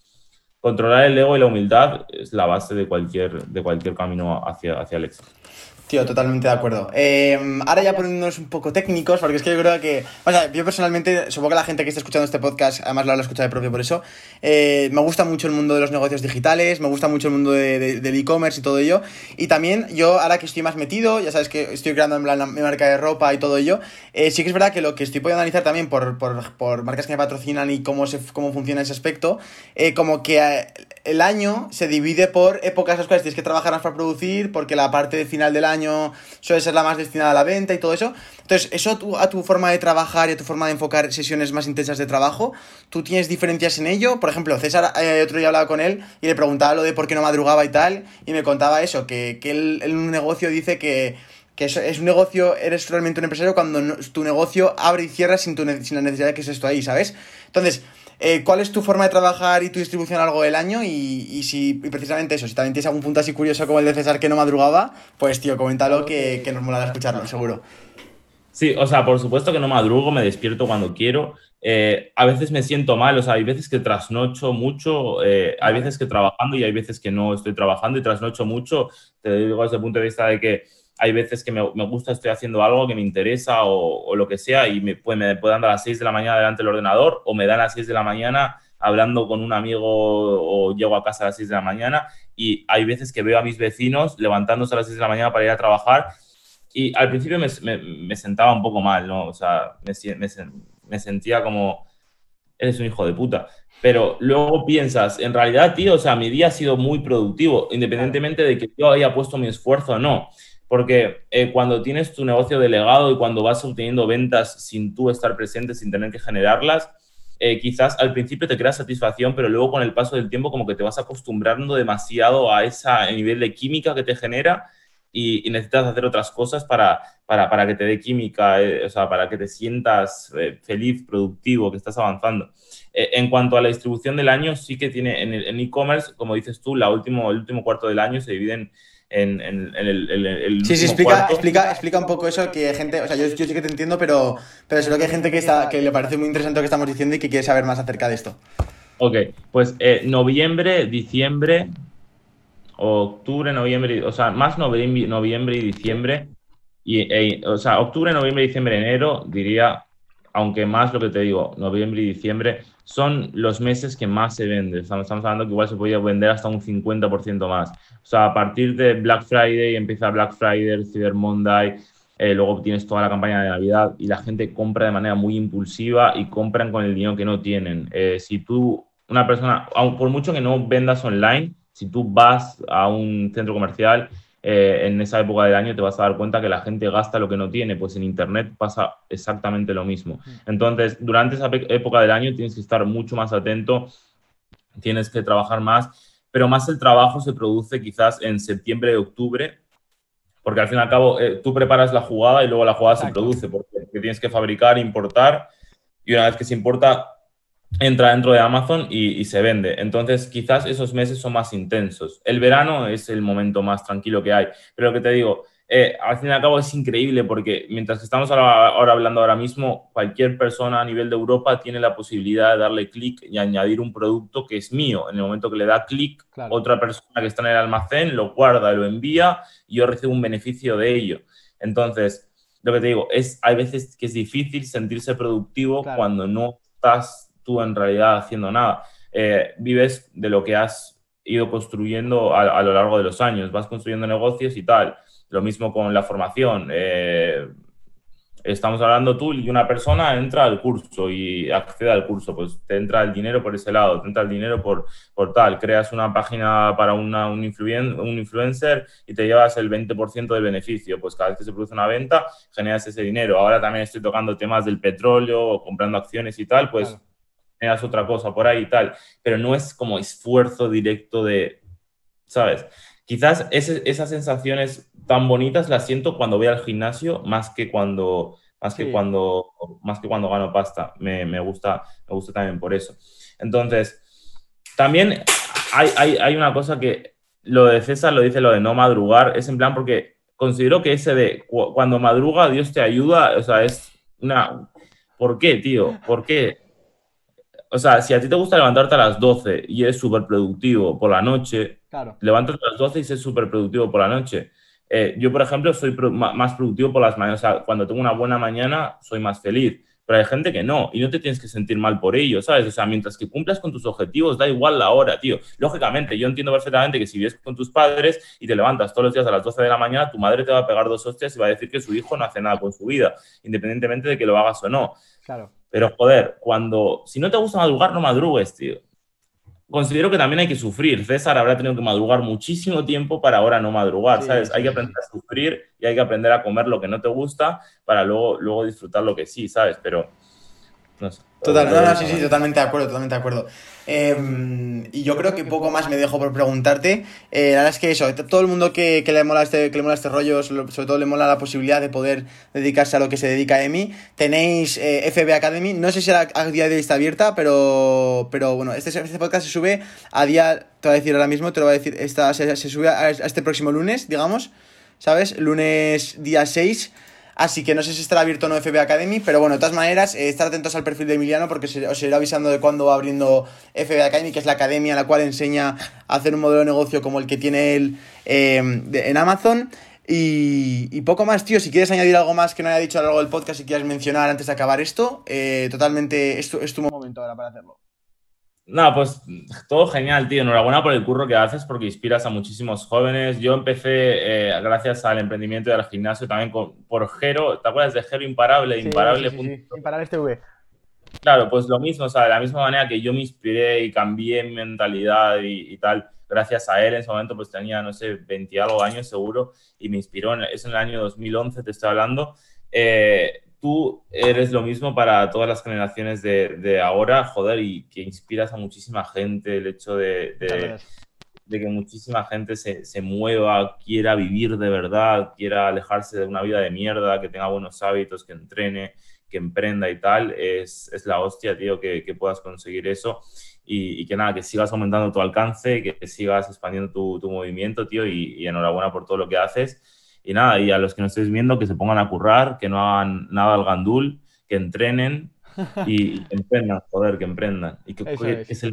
controlar el ego y la humildad es la base de cualquier, de cualquier camino hacia, hacia el éxito. Tío, totalmente de acuerdo. Em, ahora ya poniéndonos un poco técnicos, porque es que yo creo que, o sea, yo personalmente, supongo que la gente que está escuchando este podcast, además lo ha escuchado de propio por eso, eh, me gusta mucho el mundo de los negocios digitales, me gusta mucho el mundo de, del e-commerce y todo ello, y también yo ahora que estoy más metido, ya sabes que estoy creando en plan mi marca de ropa y todo ello, eh, sí que es verdad que lo que estoy pudiendo analizar también por, por, por marcas que me patrocinan y cómo, se, cómo funciona ese aspecto, eh, como que el año se divide por épocas en las cuales tienes que trabajar más para producir, porque la parte final del año suele ser la más destinada a la venta y todo eso. Entonces, eso a tu forma de trabajar y a tu forma de enfocar sesiones más intensas de trabajo, ¿tú tienes diferencias en ello? Por ejemplo, César, eh, otro día hablaba con él y le preguntaba lo de por qué no madrugaba y tal, y me contaba eso, que, que él en un negocio dice que que es, un negocio, eres realmente un empresario cuando tu negocio abre y cierra sin, tu, sin la necesidad de que es esto ahí, ¿sabes? Entonces, eh, ¿Cuál es tu forma de trabajar y tu distribución a lo largo del año? Y, si precisamente eso, si también tienes algún punto así curioso como el de César que no madrugaba, pues tío, coméntalo que, que nos mola escucharlo, seguro. Sí, o sea, por supuesto que no madrugo, me despierto cuando quiero. Eh, a veces me siento mal, o sea, hay veces que trasnocho mucho, eh, hay veces que trabajando y hay veces que no estoy trabajando y trasnocho mucho. Te digo desde el punto de vista de que hay veces que me, me, gusta, estoy haciendo algo que me interesa o, o lo que sea y me, pues, me pueden dar a las 6 de la mañana delante del ordenador o me dan a las 6 de la mañana hablando con un amigo o llego a casa a las 6 de la mañana y hay veces que veo a mis vecinos levantándose a las 6 de la mañana para ir a trabajar y al principio me, me sentaba un poco mal, ¿no? O sea, me, sentía como, eres un hijo de puta. Pero luego piensas, en realidad, tío, o sea, mi día ha sido muy productivo, independientemente de que yo haya puesto mi esfuerzo o no. Porque eh, cuando tienes tu negocio delegado y cuando vas obteniendo ventas sin tú estar presente, sin tener que generarlas, eh, quizás al principio te crea satisfacción, pero luego con el paso del tiempo como que te vas acostumbrando demasiado a ese nivel de química que te genera y, necesitas hacer otras cosas para, para, para que te dé química, eh, o sea, para que te sientas feliz, productivo, que estás avanzando. en cuanto a la distribución del año, sí que tiene en e-commerce, como dices tú, la último, el último cuarto del año se divide en en, en, el, el, Sí, sí, explica, explica, explica un poco eso, que hay gente, o sea, yo, yo, sí que te entiendo, pero, pero seguro que hay gente que, está, que le parece muy interesante lo que estamos diciendo y que quiere saber más acerca de esto. Ok, pues eh, noviembre, diciembre, octubre, noviembre, o sea, más noviembre, noviembre y diciembre, y, e, o sea, octubre, noviembre, diciembre, enero, diría aunque más lo que te digo, noviembre y diciembre son los meses que más se vende. Estamos, hablando que igual se podría vender hasta un 50% más. O sea, a partir de Black Friday empieza Black Friday, Cyber Monday, eh, luego tienes toda la campaña de Navidad y la gente compra de manera muy impulsiva y compran con el dinero que no tienen. Eh, si tú, una persona, por mucho que no vendas online, si tú vas a un centro comercial eh, en esa época del año te vas a dar cuenta que la gente gasta lo que no tiene, pues en Internet pasa exactamente lo mismo. Mm. Entonces, durante esa época del año tienes que estar mucho más atento, tienes que trabajar más, pero más el trabajo se produce quizás en septiembre, octubre, porque al fin y al cabo eh, tú preparas la jugada y luego la jugada se produce, porque tienes que fabricar, importar, y una vez que se importa, entra dentro de Amazon y, se vende. Entonces, quizás esos meses son más intensos. El verano es el momento más tranquilo que hay. Pero lo que te digo, eh, al fin y al cabo es increíble porque mientras que estamos ahora, hablando ahora mismo, cualquier persona a nivel de Europa tiene la posibilidad de darle clic y añadir un producto que es mío. En el momento que le da clic, otra persona que está en el almacén lo guarda, lo envía y yo recibo un beneficio de ello. Entonces, lo que te digo, es, hay veces que es difícil sentirse productivo cuando no estás tú en realidad haciendo nada. Eh, vives de lo que has ido construyendo a, lo largo de los años, vas construyendo negocios y tal. Lo mismo con la formación. Eh, estamos hablando tú y una persona entra al curso y accede al curso, pues te entra el dinero por ese lado, te entra el dinero por, por tal, creas una página para una, un, un influencer y te llevas el 20% del beneficio, pues cada vez que se produce una venta generas ese dinero. Ahora también estoy tocando temas del petróleo, comprando acciones y tal, pues hagas otra cosa por ahí y tal, pero no es como esfuerzo directo de, ¿sabes? Quizás esas sensaciones tan bonitas las siento cuando voy al gimnasio más que cuando, más que cuando, más que cuando gano pasta. Me, me, gusta, me gusta también por eso. Entonces, también hay, hay, hay una cosa que lo de César lo dice lo de no madrugar, es en plan porque considero que ese de cuando madruga Dios te ayuda, o sea, es una... ¿Por qué, tío? ¿Por qué? O sea, si a ti te gusta levantarte a las 12 y eres súper productivo por la noche, claro. levántate a las 12 y eres súper productivo por la noche. Eh, yo, por ejemplo, soy más productivo por las mañanas. O sea, cuando tengo una buena mañana, soy más feliz. Pero hay gente que no, y no te tienes que sentir mal por ello, ¿sabes? O sea, mientras que cumplas con tus objetivos, da igual la hora, tío. Lógicamente, yo entiendo perfectamente que si vives con tus padres y te levantas todos los días a las 12 de la mañana, tu madre te va a pegar dos hostias y va a decir que su hijo no hace nada con su vida, independientemente de que lo hagas o no. Claro. Pero joder, cuando, si no te gusta madrugar, no madrugues, tío. Considero que también hay que sufrir. César habrá tenido que madrugar muchísimo tiempo para ahora no madrugar, ¿sabes? hay que aprender a sufrir y hay que aprender a comer lo que no te gusta para luego, luego disfrutar lo que sí, ¿sabes? Pero, no sé. Total, no, no, sí, sí, totalmente de acuerdo, totalmente de acuerdo. Em, y yo creo que poco más me dejo por preguntarte. Eh, la verdad es que eso, todo el mundo que, le mola este, que le mola este rollo, sobre todo le mola la posibilidad de poder dedicarse a lo que se dedica a Emi. Tenéis eh, FB Academy, no sé si a, día de hoy está abierta, pero, pero bueno, este, este podcast se sube a día, te voy a decir ahora mismo, te lo voy a decir, esta, se, se sube a, a este próximo lunes, digamos, ¿sabes? Lunes día 6 Así que no sé si estará abierto o no FB Academy, pero bueno, de todas maneras, eh, estar atentos al perfil de Emiliano porque os iré avisando de cuándo va abriendo FB Academy, que es la academia la cual enseña a hacer un modelo de negocio como el que tiene él eh, en Amazon. Y, poco más, tío. Si quieres añadir algo más que no haya dicho a lo largo del podcast y quieras mencionar antes de acabar esto, eh, totalmente es es tu momento ahora para hacerlo. No, pues todo genial, tío. Enhorabuena por el curro que haces porque inspiras a muchísimos jóvenes. Yo empecé eh, gracias al emprendimiento y al gimnasio también por Jero. ¿Te acuerdas de Jero Imparable? Imparable. Imparable TV. Claro, pues lo mismo, o sea, de la misma manera que yo me inspiré y cambié mi mentalidad y, tal, gracias a él en ese momento pues tenía, no sé, 20 algo años seguro y me inspiró, en, es en el año 2011, te estoy hablando. Eh, tú eres lo mismo para todas las generaciones de, ahora, joder, y que inspiras a muchísima gente, el hecho de, que muchísima gente se, mueva, quiera vivir de verdad, quiera alejarse de una vida de mierda, que tenga buenos hábitos, que entrene, que emprenda y tal, es, la hostia, tío, que, puedas conseguir eso. Y, que nada, que sigas aumentando tu alcance, que sigas expandiendo tu, movimiento, tío, y, y enhorabuena por todo lo que haces y nada, y a los que no estéis viendo, que se pongan a currar, que no hagan nada al gandul, que entrenen y, emprendan, joder, que emprendan. Y que, es. el se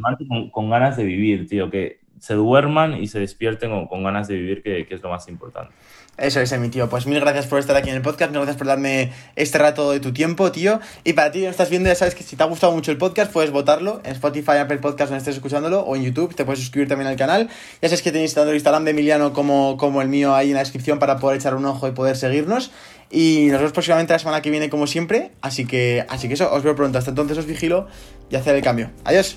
con, ganas de vivir, tío, que se duerman y se despierten con, ganas de vivir, que, es lo más importante. Eso es, mi tío. Pues mil gracias por estar aquí en el podcast, gracias por darme este rato de tu tiempo, tío. Y para ti que estás viendo, ya sabes que si te ha gustado mucho el podcast, puedes votarlo en Spotify, Apple Podcast, donde estés escuchándolo, o en YouTube, te puedes suscribir también al canal. Ya sabes que tenéis tanto el Instagram de Emiliano como, como el mío ahí en la descripción para poder echar un ojo y poder seguirnos. Y nos vemos próximamente la semana que viene, como siempre. Así que, así que eso, os veo pronto. Hasta entonces os vigilo y hacer el cambio. Adiós.